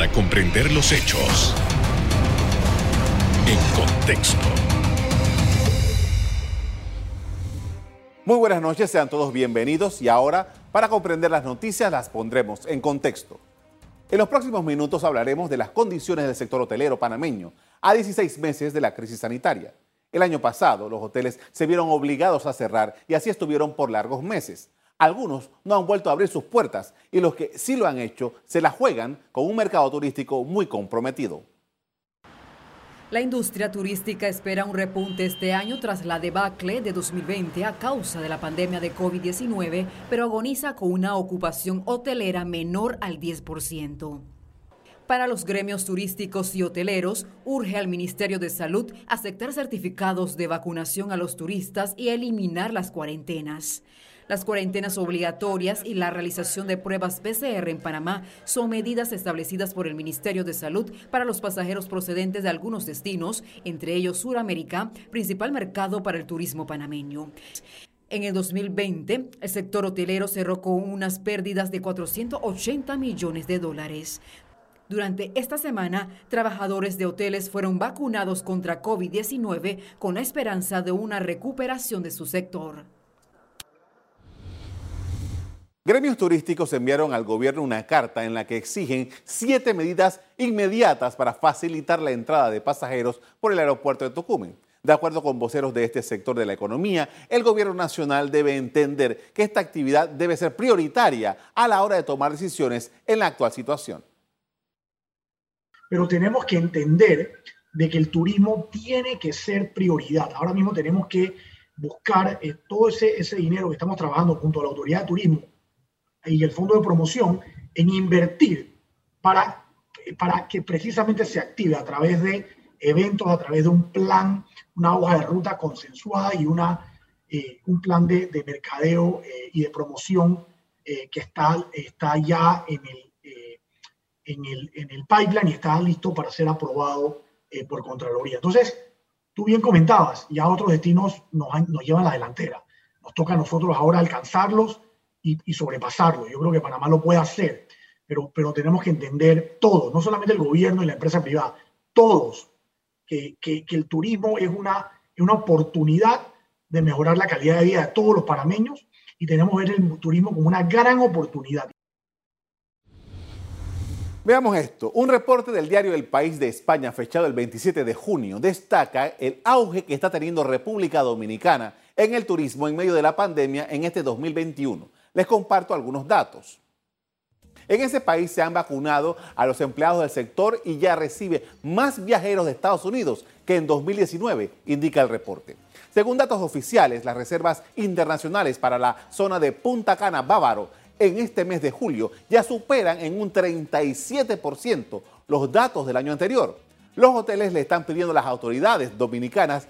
para comprender los hechos en contexto. Muy buenas noches, sean todos bienvenidos y ahora, para comprender las noticias, las pondremos en contexto. En los próximos minutos hablaremos de las condiciones del sector hotelero panameño a 16 meses de la crisis sanitaria. El año pasado, los hoteles se vieron obligados a cerrar y así estuvieron por largos meses. Algunos no han vuelto a abrir sus puertas y los que sí lo han hecho se la juegan con un mercado turístico muy comprometido. La industria turística espera un repunte este año tras la debacle de 2020 a causa de la pandemia de COVID-19, pero agoniza con una ocupación hotelera menor al 10%. Para los gremios turísticos y hoteleros, urge al Ministerio de Salud aceptar certificados de vacunación a los turistas y eliminar las cuarentenas. Las cuarentenas obligatorias y la realización de pruebas PCR en Panamá son medidas establecidas por el Ministerio de Salud para los pasajeros procedentes de algunos destinos, entre ellos Suramérica, principal mercado para el turismo panameño. En el 2020, el sector hotelero cerró con unas pérdidas de 480 millones de dólares. Durante esta semana, trabajadores de hoteles fueron vacunados contra COVID-19 con la esperanza de una recuperación de su sector. Gremios turísticos enviaron al gobierno una carta en la que exigen siete medidas inmediatas para facilitar la entrada de pasajeros por el aeropuerto de Tocumen. De acuerdo con voceros de este sector de la economía, el gobierno nacional debe entender que esta actividad debe ser prioritaria a la hora de tomar decisiones en la actual situación. Pero tenemos que entender de que el turismo tiene que ser prioridad. Ahora mismo tenemos que buscar eh, todo ese, ese dinero que estamos trabajando junto a la autoridad de turismo y el fondo de promoción en invertir para, para que precisamente se active a través de eventos, a través de un plan, una hoja de ruta consensuada y una, eh, un plan de, de mercadeo eh, y de promoción eh, que está, está ya en el, en, el, en el pipeline y está listo para ser aprobado por Contraloría. Entonces, tú bien comentabas, ya otros destinos nos, nos llevan la delantera. Nos toca a nosotros ahora alcanzarlos y, sobrepasarlo. Yo creo que Panamá lo puede hacer, pero, pero tenemos que entender todos, no solamente el gobierno y la empresa privada, todos, que, que, el turismo es una, una oportunidad de mejorar la calidad de vida de todos los panameños y tenemos que ver el turismo como una gran oportunidad. Veamos esto. Un reporte del diario El País de España, fechado el 27 de junio, destaca el auge que está teniendo República Dominicana en el turismo en medio de la pandemia en este 2021. Les comparto algunos datos. En ese país se han vacunado a los empleados del sector y ya recibe más viajeros de Estados Unidos que en 2019, indica el reporte. Según datos oficiales, las reservas internacionales para la zona de Punta Cana Bávaro en este mes de julio ya superan en un 37% los datos del año anterior. Los hoteles le están pidiendo a las autoridades dominicanas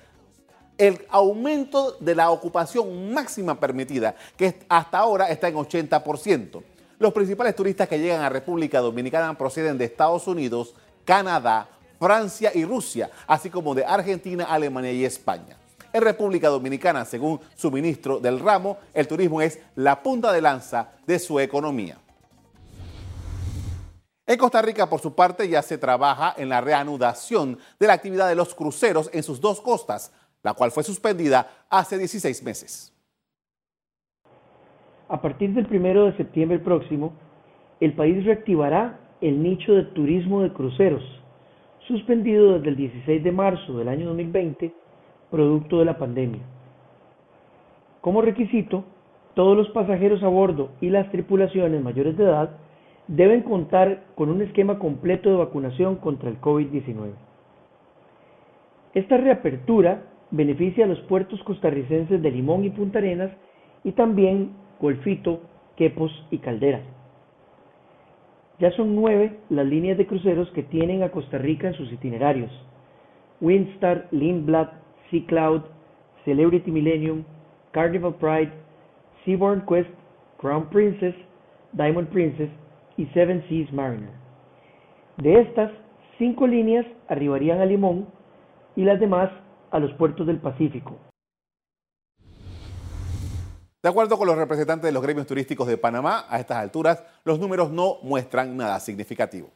el aumento de la ocupación máxima permitida, que hasta ahora está en 80%. Los principales turistas que llegan a República Dominicana proceden de Estados Unidos, Canadá, Francia y Rusia, así como de Argentina, Alemania y España. En República Dominicana, según su ministro del ramo, el turismo es la punta de lanza de su economía. En Costa Rica, por su parte, ya se trabaja en la reanudación de la actividad de los cruceros en sus dos costas, la cual fue suspendida hace 16 meses. A partir del 1 de septiembre próximo, el país reactivará el nicho de turismo de cruceros, suspendido desde el 16 de marzo del año 2020, producto de la pandemia. Como requisito, todos los pasajeros a bordo y las tripulaciones mayores de edad deben contar con un esquema completo de vacunación contra el COVID-19. Esta reapertura beneficia a los puertos costarricenses de Limón y Punta Arenas y también Golfito, Quepos y Caldera. Ya son nueve las líneas de cruceros que tienen a Costa Rica en sus itinerarios. Windstar, Lindblad, Sea Cloud, Celebrity Millennium, Carnival Pride, Seabourn Quest, Crown Princess, Diamond Princess y Seven Seas Mariner. De estas, cinco líneas arribarían a Limón y las demás a los puertos del Pacífico. De acuerdo con los representantes de los gremios turísticos de Panamá, a estas alturas los números no muestran nada significativo.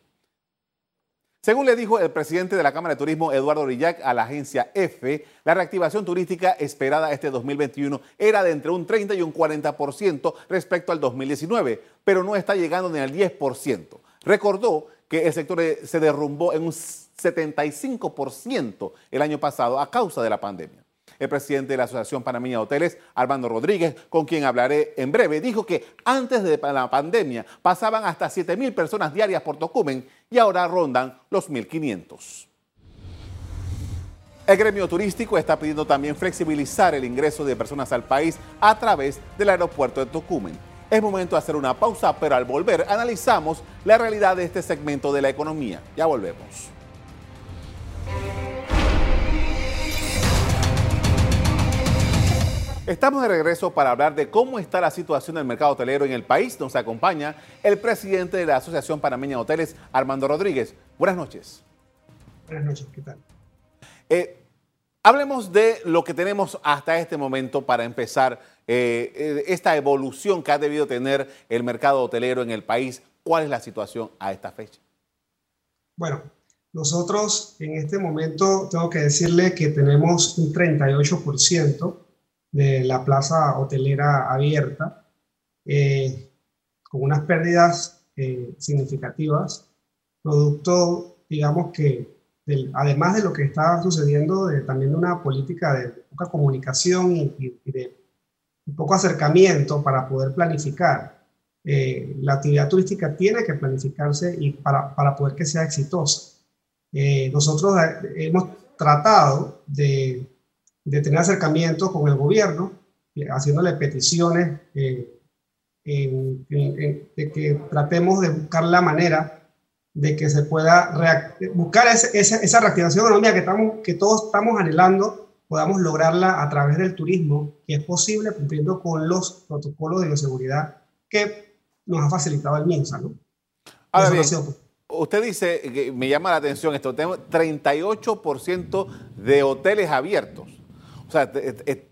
Según le dijo el presidente de la Cámara de Turismo, Eduardo Orillac, a la agencia F, la reactivación turística esperada este 2021 era de entre un 30 y un 40% respecto al 2019, pero no está llegando ni al 10%. Recordó que el sector se derrumbó en un 75% el año pasado a causa de la pandemia. El presidente de la Asociación Panameña de Hoteles, Armando Rodríguez, con quien hablaré en breve, dijo que antes de la pandemia pasaban hasta 7 mil personas diarias por Tocumen y ahora rondan los 1.500. El gremio turístico está pidiendo también flexibilizar el ingreso de personas al país a través del aeropuerto de Tocumen. Es momento de hacer una pausa, pero al volver analizamos la realidad de este segmento de la economía. Ya volvemos. Estamos de regreso para hablar de cómo está la situación del mercado hotelero en el país. Nos acompaña el presidente de la Asociación Panameña de Hoteles, Armando Rodríguez. Buenas noches. Buenas noches, ¿qué tal? Eh, hablemos de lo que tenemos hasta este momento para empezar eh, eh, esta evolución que ha debido tener el mercado hotelero en el país. ¿Cuál es la situación a esta fecha? Bueno, nosotros en este momento tengo que decirle que tenemos un 38% de la plaza hotelera abierta, eh, con unas pérdidas eh, significativas, producto, digamos que, además de lo que está sucediendo, de, también de una política de poca comunicación y, de poco acercamiento para poder planificar. Eh, la actividad turística tiene que planificarse y para, para poder que sea exitosa. nosotros hemos tratado de de tener acercamiento con el gobierno, eh, haciéndole peticiones eh, de que tratemos de buscar la manera de que se pueda buscar esa reactivación económica que, estamos, que todos estamos anhelando, podamos lograrla a través del turismo, que es posible cumpliendo con los protocolos de bioseguridad que nos ha facilitado el MINSA. ¿no? usted dice, que me llama la atención esto, tenemos 38% de hoteles abiertos. O sea,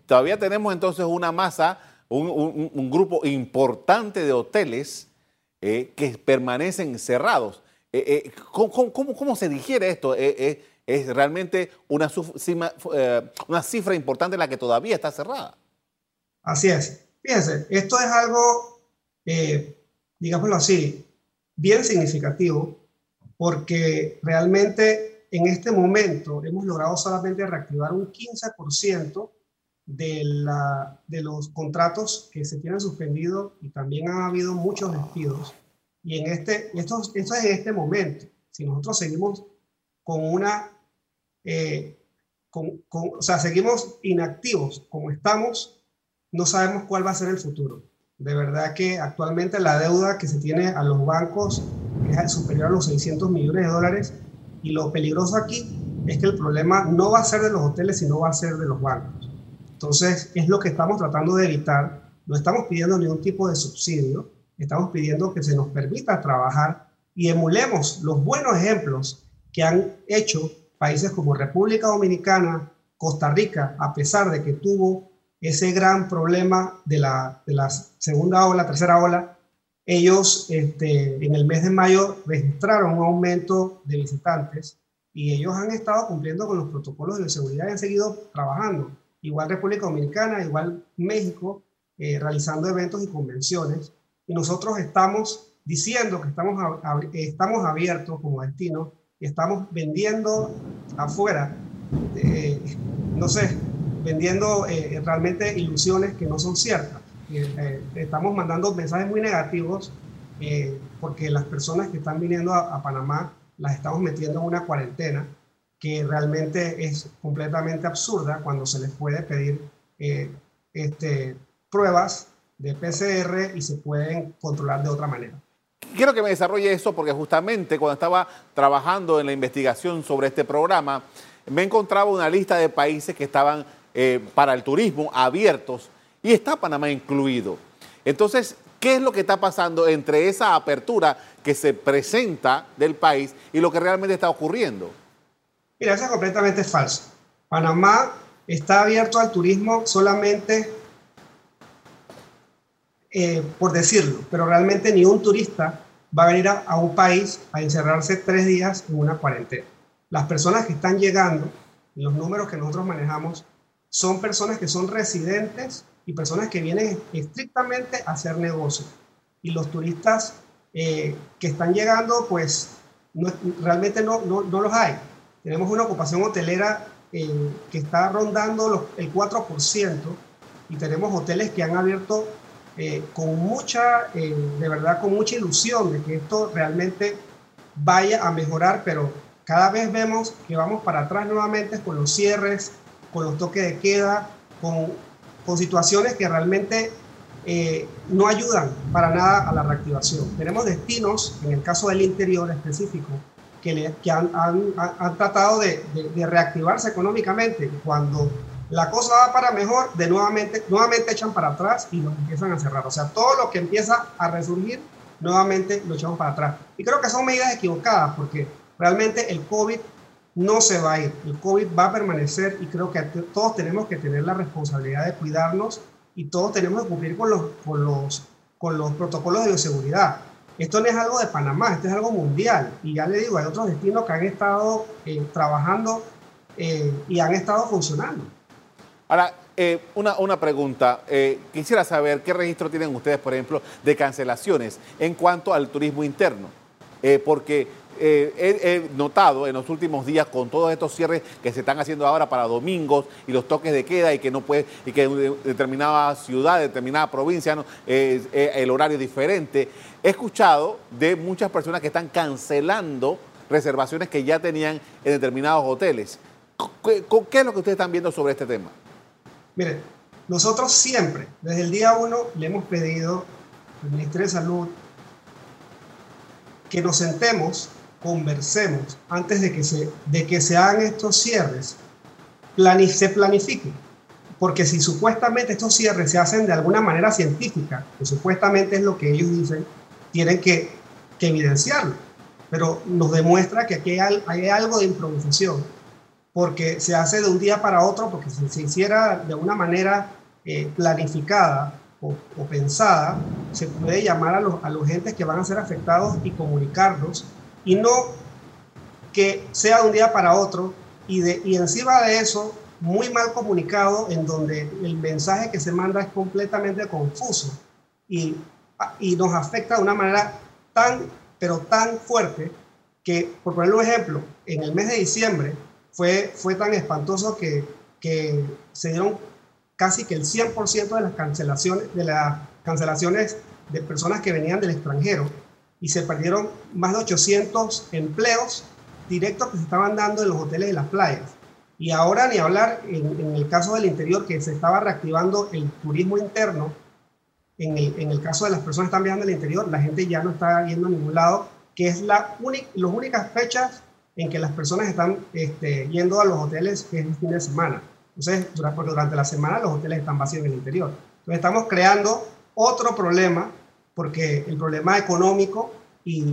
todavía tenemos entonces una masa, un, grupo importante de hoteles eh, que permanecen cerrados. Eh, eh, ¿cómo, se digiere esto? es realmente una, una cifra importante la que todavía está cerrada. Así es. Fíjense, esto es algo, digámoslo así, bien significativo porque realmente en este momento hemos logrado solamente reactivar un 15% de, la, de los contratos que se tienen suspendidos y también ha habido muchos despidos. Y en este, esto, esto es en este momento. Si nosotros seguimos con una, eh, con, o sea, seguimos inactivos como estamos, no sabemos cuál va a ser el futuro. De verdad que actualmente la deuda que se tiene a los bancos es superior a los 600 millones de dólares y lo peligroso aquí es que el problema no va a ser de los hoteles, sino va a ser de los bancos. Entonces, es lo que estamos tratando de evitar. No estamos pidiendo ningún tipo de subsidio, estamos pidiendo que se nos permita trabajar y emulemos los buenos ejemplos que han hecho países como República Dominicana, Costa Rica, a pesar de que tuvo ese gran problema de la, de la segunda ola, tercera ola, ellos este, en el mes de mayo registraron un aumento de visitantes y ellos han estado cumpliendo con los protocolos de seguridad y han seguido trabajando. Igual República Dominicana, igual México, eh, realizando eventos y convenciones. Y nosotros estamos diciendo que estamos, estamos abiertos como destino y estamos vendiendo afuera, eh, no sé, vendiendo eh, realmente ilusiones que no son ciertas. Eh, estamos mandando mensajes muy negativos eh, porque las personas que están viniendo a, Panamá las estamos metiendo en una cuarentena que realmente es completamente absurda cuando se les puede pedir eh, este, pruebas de PCR y se pueden controlar de otra manera. Quiero que me desarrolle eso porque justamente cuando estaba trabajando en la investigación sobre este programa, me encontraba una lista de países que estaban para el turismo abiertos y está Panamá incluido. Entonces, ¿qué es lo que está pasando entre esa apertura que se presenta del país y lo que realmente está ocurriendo? Mira, eso es completamente falso. Panamá está abierto al turismo solamente eh, por decirlo, pero realmente ni un turista va a venir a, un país a encerrarse tres días en una cuarentena. Las personas que están llegando, los números que nosotros manejamos, son personas que son residentes y personas que vienen estrictamente a hacer negocio. Y los turistas eh, que están llegando, pues realmente no, no, no, los hay. Tenemos una ocupación hotelera eh, que está rondando el 4% y tenemos hoteles que han abierto eh, con mucha, de verdad, con mucha ilusión de que esto realmente vaya a mejorar, pero cada vez vemos que vamos para atrás nuevamente con los cierres, con los toques de queda, con, con situaciones que realmente eh, no ayudan para nada a la reactivación. Tenemos destinos, en el caso del interior específico, que, que han, han, tratado de, de, reactivarse económicamente. Cuando la cosa va para mejor, de nuevamente, nuevamente echan para atrás y nos empiezan a cerrar. O sea, todo lo que empieza a resurgir, nuevamente lo echamos para atrás. Y creo que son medidas equivocadas porque realmente el COVID no se va a ir. El COVID va a permanecer y creo que todos tenemos que tener la responsabilidad de cuidarnos y todos tenemos que cumplir con los, con los, con los protocolos de bioseguridad. Esto no es algo de Panamá, esto es algo mundial. Y ya le digo, hay otros destinos que han estado eh, trabajando eh, y han estado funcionando. Ahora, eh, una, una, pregunta. quisiera saber qué registro tienen ustedes, por ejemplo, de cancelaciones en cuanto al turismo interno. porque eh, he, notado en los últimos días con todos estos cierres que se están haciendo ahora para domingos y los toques de queda y que no puede y que determinada ciudad, determinada provincia el horario es diferente. He escuchado de muchas personas que están cancelando reservaciones que ya tenían en determinados hoteles. ¿Qué, qué es lo que ustedes están viendo sobre este tema? Mire, nosotros siempre, desde el día uno, le hemos pedido al Ministerio de Salud que nos sentemos conversemos antes de que se, de que se hagan estos cierres, se planifique. Porque si supuestamente estos cierres se hacen de alguna manera científica, que supuestamente es lo que ellos dicen, tienen que, que evidenciarlo. Pero nos demuestra que aquí hay, algo de improvisación, porque se hace de un día para otro, porque si se hiciera de una manera eh, planificada o, o, pensada, se puede llamar a los, a los entes que van a ser afectados y comunicarlos y no que sea de un día para otro y, de, y encima de eso, muy mal comunicado en donde el mensaje que se manda es completamente confuso y, y nos afecta de una manera tan, pero tan fuerte que, por ponerle un ejemplo, en el mes de diciembre fue, fue tan espantoso que, que se dieron casi que el 100% de las cancelaciones, de las cancelaciones de personas que venían del extranjero y se perdieron más de 800 empleos directos que se estaban dando en los hoteles de las playas. Y ahora ni hablar en, el caso del interior, que se estaba reactivando el turismo interno, en el, en el caso de las personas que están viajando al interior, la gente ya no está yendo a ningún lado, que es la única, las únicas fechas en que las personas están este, yendo a los hoteles, que es el fin de semana. Entonces, porque durante la semana los hoteles están vacíos en el interior. Entonces, estamos creando otro problema porque el problema económico y,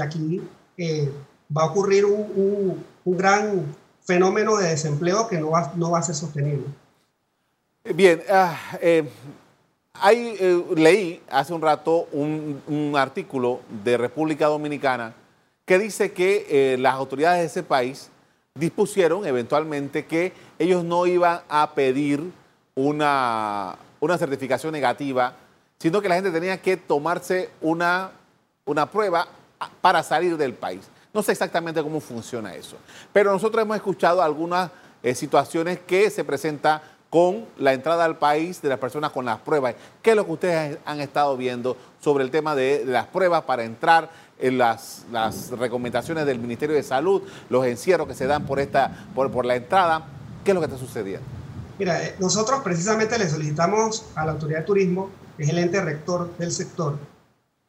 aquí eh, va a ocurrir un, gran fenómeno de desempleo que no va, no va a ser sostenible. Bien, ah, eh, eh, leí hace un rato un, artículo de República Dominicana que dice que las autoridades de ese país dispusieron eventualmente que ellos no iban a pedir una, una certificación negativa sino que la gente tenía que tomarse una, una prueba para salir del país. No sé exactamente cómo funciona eso, pero nosotros hemos escuchado algunas eh, situaciones que se presentan con la entrada al país de las personas con las pruebas. ¿Qué es lo que ustedes han estado viendo sobre el tema de, las pruebas para entrar en las, las, recomendaciones del Ministerio de Salud, los encierros que se dan por, esta, por, por la entrada? ¿Qué es lo que está sucediendo? Mira, eh, nosotros precisamente le solicitamos a la Autoridad de Turismo es el ente rector del sector,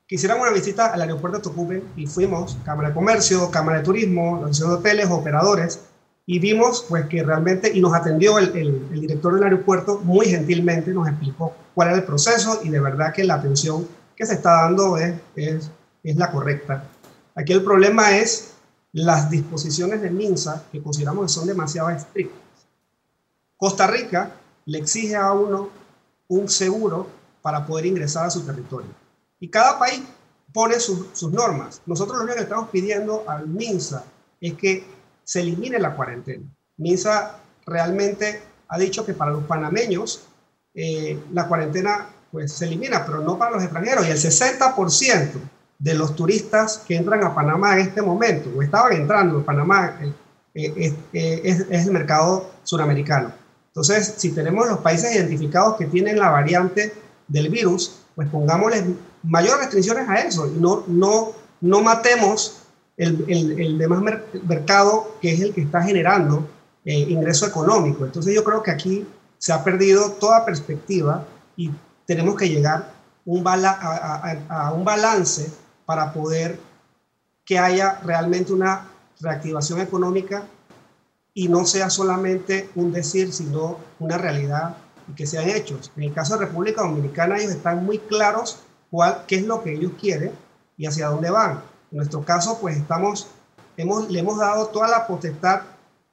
que una visita al aeropuerto de Tocumen y fuimos, Cámara de Comercio, Cámara de Turismo, Asociación de Hoteles, operadores, y vimos pues que realmente, y nos atendió el, el, director del aeropuerto muy gentilmente, nos explicó cuál era el proceso y de verdad que la atención que se está dando es, es, es la correcta. Aquí el problema es las disposiciones de MINSA que consideramos que son demasiado estrictas. Costa Rica le exige a uno un seguro para poder ingresar a su territorio. Y cada país pone sus, normas. Nosotros lo único que estamos pidiendo al MINSA es que se elimine la cuarentena. MINSA realmente ha dicho que para los panameños eh, la cuarentena pues se elimina, pero no para los extranjeros. Y el 60% de los turistas que entran a Panamá en este momento, o estaban entrando a Panamá, eh, eh, es, es, el mercado suramericano. Entonces, si tenemos los países identificados que tienen la variante del virus, pues pongámosles mayores restricciones a eso y no, no, no matemos el, el, el demás mercado que es el que está generando eh, ingreso económico. Entonces yo creo que aquí se ha perdido toda perspectiva y tenemos que llegar un a, un balance para poder que haya realmente una reactivación económica y no sea solamente un decir, sino una realidad y que sean hechos. En el caso de República Dominicana, ellos están muy claros cuál, qué es lo que ellos quieren y hacia dónde van. En nuestro caso, pues estamos, hemos, le hemos dado toda la potestad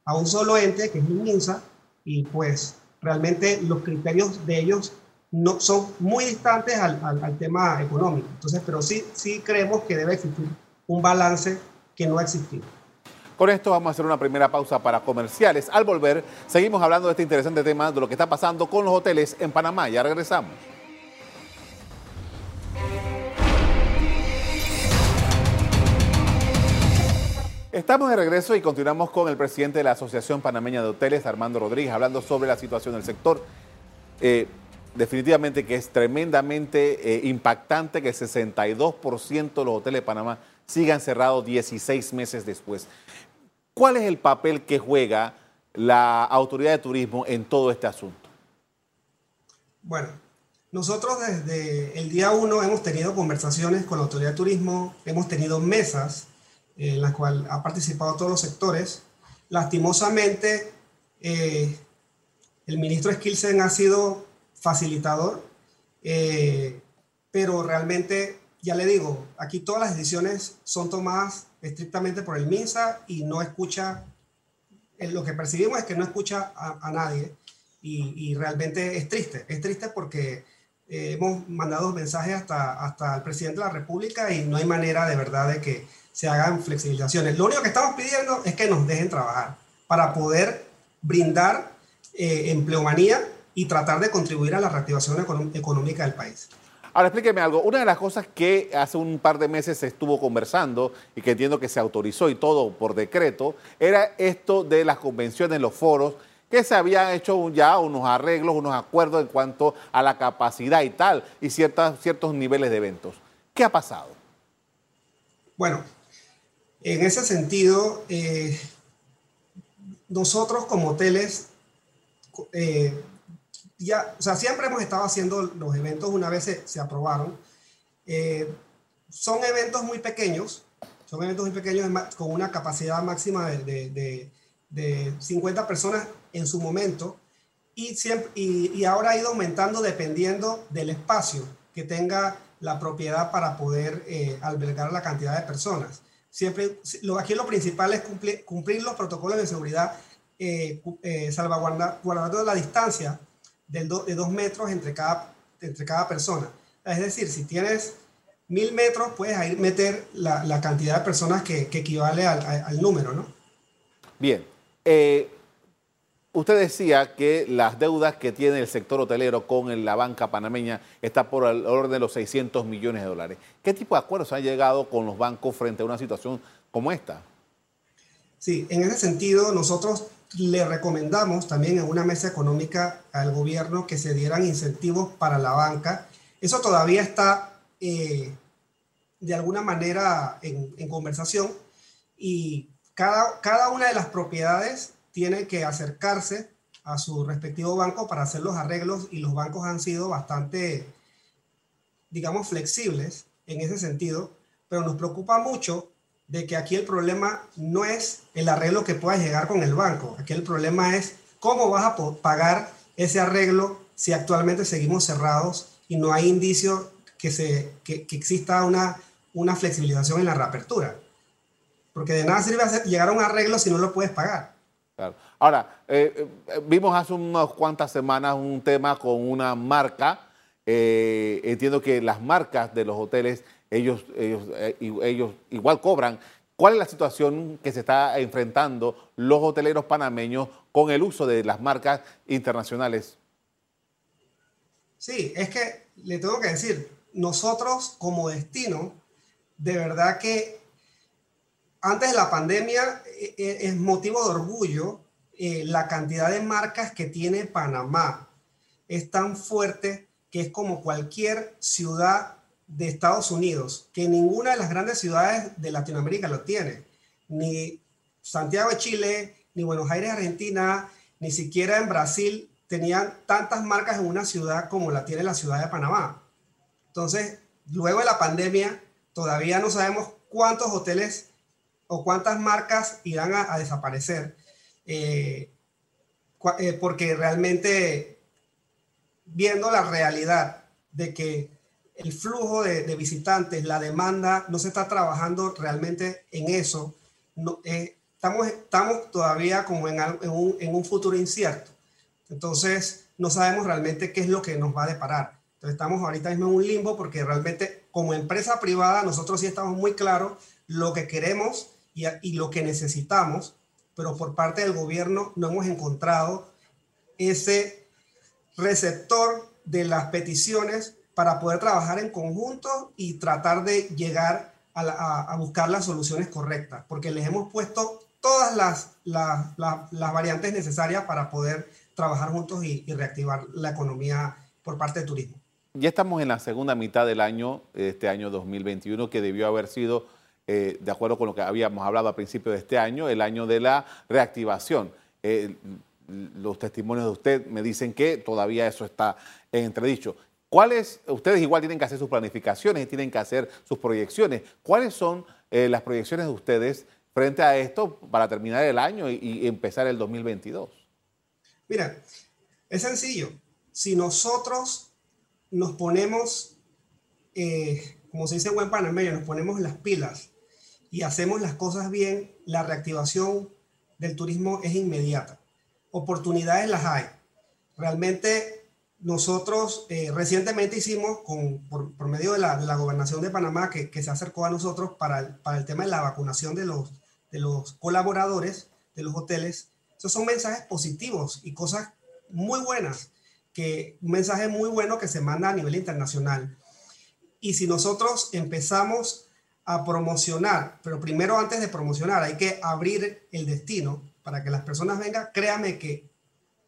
a un solo ente, que es el MINSA, y pues realmente los criterios de ellos no, son muy distantes al, al, tema económico. Entonces, pero sí, sí creemos que debe existir un balance que no ha existido. Con esto vamos a hacer una primera pausa para comerciales. Al volver, seguimos hablando de este interesante tema de lo que está pasando con los hoteles en Panamá. Ya regresamos. Estamos de regreso y continuamos con el presidente de la Asociación Panameña de Hoteles, Armando Rodríguez, hablando sobre la situación del sector. Eh, definitivamente que es tremendamente eh, impactante que el 62% de los hoteles de Panamá sigan cerrados 16 meses después. ¿Cuál es el papel que juega la autoridad de turismo en todo este asunto? Bueno, nosotros desde el día uno hemos tenido conversaciones con la autoridad de turismo, hemos tenido mesas en la cual ha participado todos los sectores. Lastimosamente, eh, el ministro Skilsen ha sido facilitador, eh, pero realmente, ya le digo, aquí todas las decisiones son tomadas estrictamente por el MINSA y no escucha, eh, lo que percibimos es que no escucha a, nadie y, realmente es triste, es triste porque hemos mandado mensajes hasta, hasta el presidente de la República y no hay manera de verdad de que se hagan flexibilizaciones. Lo único que estamos pidiendo es que nos dejen trabajar para poder brindar eh, empleomanía y tratar de contribuir a la reactivación económica del país. Ahora explíqueme algo. Una de las cosas que hace un par de meses se estuvo conversando y que entiendo que se autorizó y todo por decreto era esto de las convenciones, los foros, que se habían hecho ya unos arreglos, unos acuerdos en cuanto a la capacidad y tal, y ciertas, ciertos niveles de eventos. ¿Qué ha pasado? Bueno, en ese sentido, eh, nosotros como hoteles, eh, ya, o sea, siempre hemos estado haciendo los eventos una vez se, aprobaron. Eh, son eventos muy pequeños, son eventos muy pequeños con una capacidad máxima de, 50 personas en su momento y, siempre, y, ahora ha ido aumentando dependiendo del espacio que tenga la propiedad para poder albergar la cantidad de personas. Siempre, lo, aquí lo principal es cumplir, cumplir los protocolos de seguridad, eh, eh, salvaguardando la distancia de dos metros entre cada, entre cada persona. Es decir, si tienes mil metros, puedes ahí meter la, la cantidad de personas que, que equivale al, al, número, ¿no? Bien. Eh, Usted decía que las deudas que tiene el sector hotelero con la banca panameña está por el orden de los 600 millones de dólares. ¿Qué tipo de acuerdos han llegado con los bancos frente a una situación como esta? Sí, en ese sentido nosotros le recomendamos también en una mesa económica al gobierno que se dieran incentivos para la banca. Eso todavía está eh, de alguna manera en, en conversación y cada, cada una de las propiedades tiene que acercarse a su respectivo banco para hacer los arreglos y los bancos han sido bastante, digamos, flexibles en ese sentido, pero nos preocupa mucho de que aquí el problema no es el arreglo que pueda llegar con el banco, aquí el problema es cómo vas a pagar ese arreglo si actualmente seguimos cerrados y no hay indicio que, se, que, que exista una, una flexibilización en la reapertura. Porque de nada sirve llegar a un arreglo si no lo puedes pagar. Ahora, eh, eh, vimos hace unas cuantas semanas un tema con una marca. Eh, entiendo que las marcas de los hoteles ellos, ellos, eh, ellos igual cobran. ¿Cuál es la situación que se está enfrentando los hoteleros panameños con el uso de las marcas internacionales? Sí, es que le tengo que decir, nosotros como destino, de verdad que antes de la pandemia eh, eh, es motivo de orgullo la cantidad de marcas que tiene Panamá. Es tan fuerte que es como cualquier ciudad de Estados Unidos, que ninguna de las grandes ciudades de Latinoamérica lo tiene. Ni Santiago de Chile, ni Buenos Aires, Argentina, ni siquiera en Brasil tenían tantas marcas en una ciudad como la tiene la ciudad de Panamá. Entonces, luego de la pandemia, todavía no sabemos cuántos hoteles o cuántas marcas irán a, desaparecer, eh, eh, porque realmente viendo la realidad de que el flujo de, visitantes, la demanda, no se está trabajando realmente en eso. No, eh, estamos, estamos todavía como en, un, en, un, futuro incierto. Entonces, no sabemos realmente qué es lo que nos va a deparar. Entonces, estamos ahorita mismo en un limbo porque realmente como empresa privada nosotros sí estamos muy claros lo que queremos y, y lo que necesitamos, pero por parte del gobierno no hemos encontrado ese receptor de las peticiones para poder trabajar en conjunto y tratar de llegar a, buscar las soluciones correctas, porque les hemos puesto todas las, las, variantes necesarias para poder trabajar juntos y, reactivar la economía por parte del turismo. Ya estamos en la segunda mitad del año, este año 2021, que debió haber sido, eh, de acuerdo con lo que habíamos hablado a principio de este año, el año de la reactivación. Eh, los testimonios de usted me dicen que todavía eso está en entredicho. ¿Cuáles, ustedes igual tienen que hacer sus planificaciones y tienen que hacer sus proyecciones? ¿Cuáles son eh, las proyecciones de ustedes frente a esto para terminar el año y, empezar el 2022? Mira, es sencillo. Si nosotros nos ponemos, eh, como se dice en buen panameño, nos ponemos las pilas y hacemos las cosas bien, la reactivación del turismo es inmediata. Oportunidades las hay. Realmente nosotros eh, recientemente hicimos, con, por, medio de la, de la, gobernación de Panamá, que, que, se acercó a nosotros para el, para el tema de la vacunación de los, de los colaboradores de los hoteles, esos son mensajes positivos y cosas muy buenas, que, un mensaje muy bueno que se manda a nivel internacional. Y si nosotros empezamos a promocionar, pero primero antes de promocionar hay que abrir el destino para que las personas vengan, créame que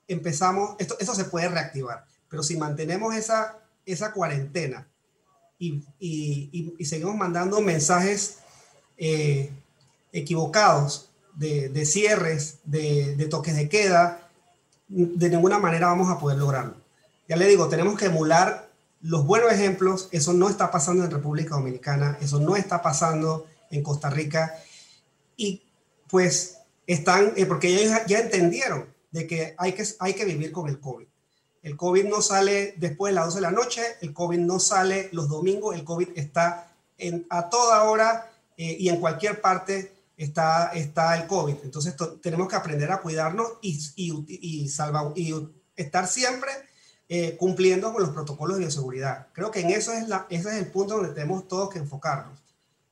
empezamos, esto, esto se puede reactivar pero si mantenemos esa, esa cuarentena y, seguimos mandando mensajes eh, equivocados de, cierres, de, toques de queda, de ninguna manera vamos a poder lograrlo. Ya le digo, tenemos que emular los buenos ejemplos. Eso no está pasando en República Dominicana, eso no está pasando en Costa Rica. Y pues están, eh, porque ellos ya entendieron de que hay, que hay que vivir con el COVID. El COVID no sale después de las 12 de la noche, el COVID no sale los domingos, el COVID está en, a toda hora eh, y en cualquier parte está, está el COVID. Entonces tenemos que aprender a cuidarnos y, y, y, y estar siempre eh, cumpliendo con los protocolos de bioseguridad. Creo que en eso es la, ese es el punto donde tenemos todos que enfocarnos.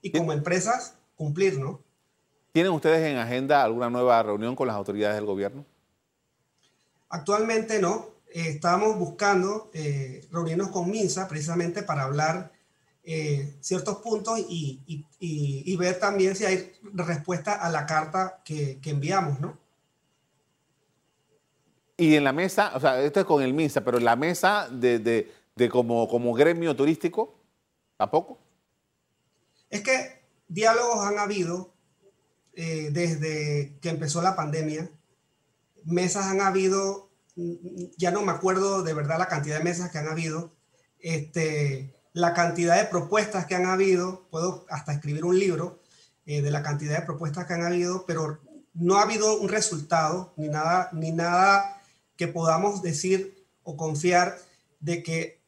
Y como empresas, cumplir, ¿no? ¿Tienen ustedes en agenda alguna nueva reunión con las autoridades del gobierno? Actualmente no. Eh, estamos buscando eh, reunirnos con MINSA precisamente para hablar eh, ciertos puntos y, y, ver también si hay respuesta a la carta que, que, enviamos, ¿no? Y en la mesa, o sea, esto es con el MINSA, pero en la mesa de, de, de como, como gremio turístico, ¿tampoco? Es que diálogos han habido desde que empezó la pandemia, mesas han habido ya no me acuerdo de verdad la cantidad de mesas que han habido, este, la cantidad de propuestas que han habido, puedo hasta escribir un libro eh, de la cantidad de propuestas que han habido, pero no ha habido un resultado ni nada, ni nada que podamos decir o confiar de que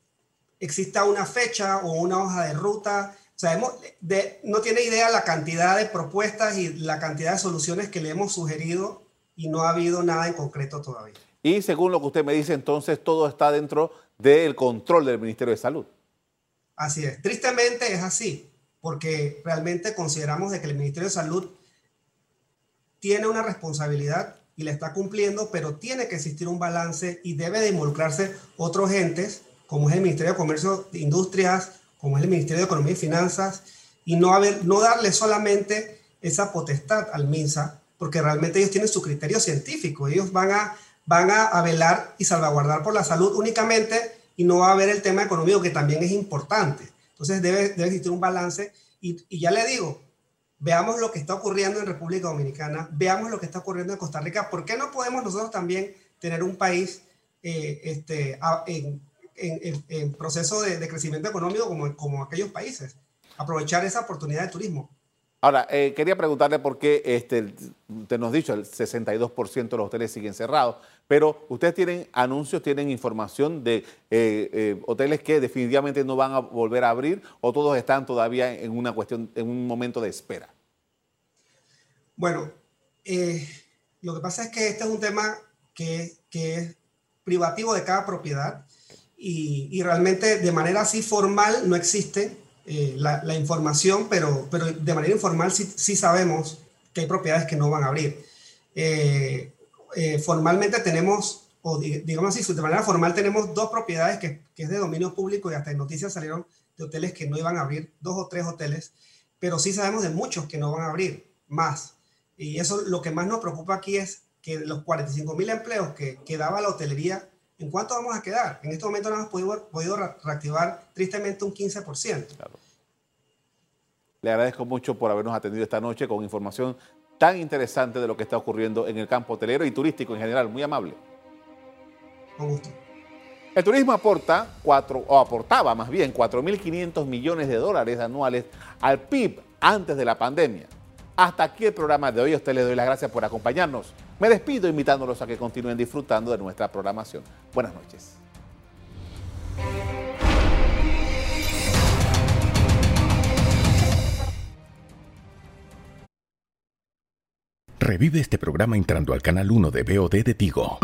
exista una fecha o una hoja de ruta. Sabemos, de, no tiene idea la cantidad de propuestas y la cantidad de soluciones que le hemos sugerido y no ha habido nada en concreto todavía. Y según lo que usted me dice, entonces todo está dentro del control del Ministerio de Salud. Así es. Tristemente es así. porque realmente consideramos de que el Ministerio de Salud tiene una responsabilidad y la está cumpliendo, pero tiene que existir un balance y debe de involucrarse otros entes, como es el Ministerio de Comercio e Industrias, como es el Ministerio de Economía y Finanzas, y no, no darle solamente esa potestad al MINSA, porque realmente ellos tienen su criterio científico, ellos van a, van a, velar y salvaguardar por la salud únicamente y no va a haber el tema económico que también es importante. Entonces debe, debe existir un balance y, ya le digo, veamos lo que está ocurriendo en República Dominicana, veamos lo que está ocurriendo en Costa Rica. ¿Por qué no podemos nosotros también tener un país eh, este, en, en, en, proceso de, de, crecimiento económico como, como aquellos países? Aprovechar esa oportunidad de turismo. Ahora, eh, quería preguntarle por qué, este, usted nos ha dicho, el 62% de los hoteles siguen cerrados, pero ustedes tienen anuncios, tienen información de eh, eh, hoteles que definitivamente no van a volver a abrir o todos están todavía en una cuestión, en un momento de espera. Bueno, lo que pasa es que este es un tema que, es privativo de cada propiedad y, realmente de manera así formal no existe eh, la, información, pero, pero de manera informal sí, sí, sabemos que hay propiedades que no van a abrir. Eh, eh, formalmente tenemos, o digamos así, de manera formal tenemos dos propiedades que, que, es de dominio público y hasta en noticias salieron de hoteles que no iban a abrir, dos o tres hoteles, pero sí sabemos de muchos que no van a abrir, más. Y eso lo que más nos preocupa aquí es que los 45 mil empleos que, que daba la hotelería ¿En cuánto vamos a quedar? En este momento no hemos podido, podido reactivar tristemente un 15%. Claro. Le agradezco mucho por habernos atendido esta noche con información tan interesante de lo que está ocurriendo en el campo hotelero y turístico en general. Muy amable. Con gusto. El turismo aporta, cuatro, o aportaba más bien 4.500 millones de dólares anuales al PIB antes de la pandemia. Hasta aquí el programa de hoy. A usted le doy las gracias por acompañarnos. Me despido invitándolos a que continúen disfrutando de nuestra programación. Buenas noches. Revive este programa entrando al canal 1 de BOD de Tigo.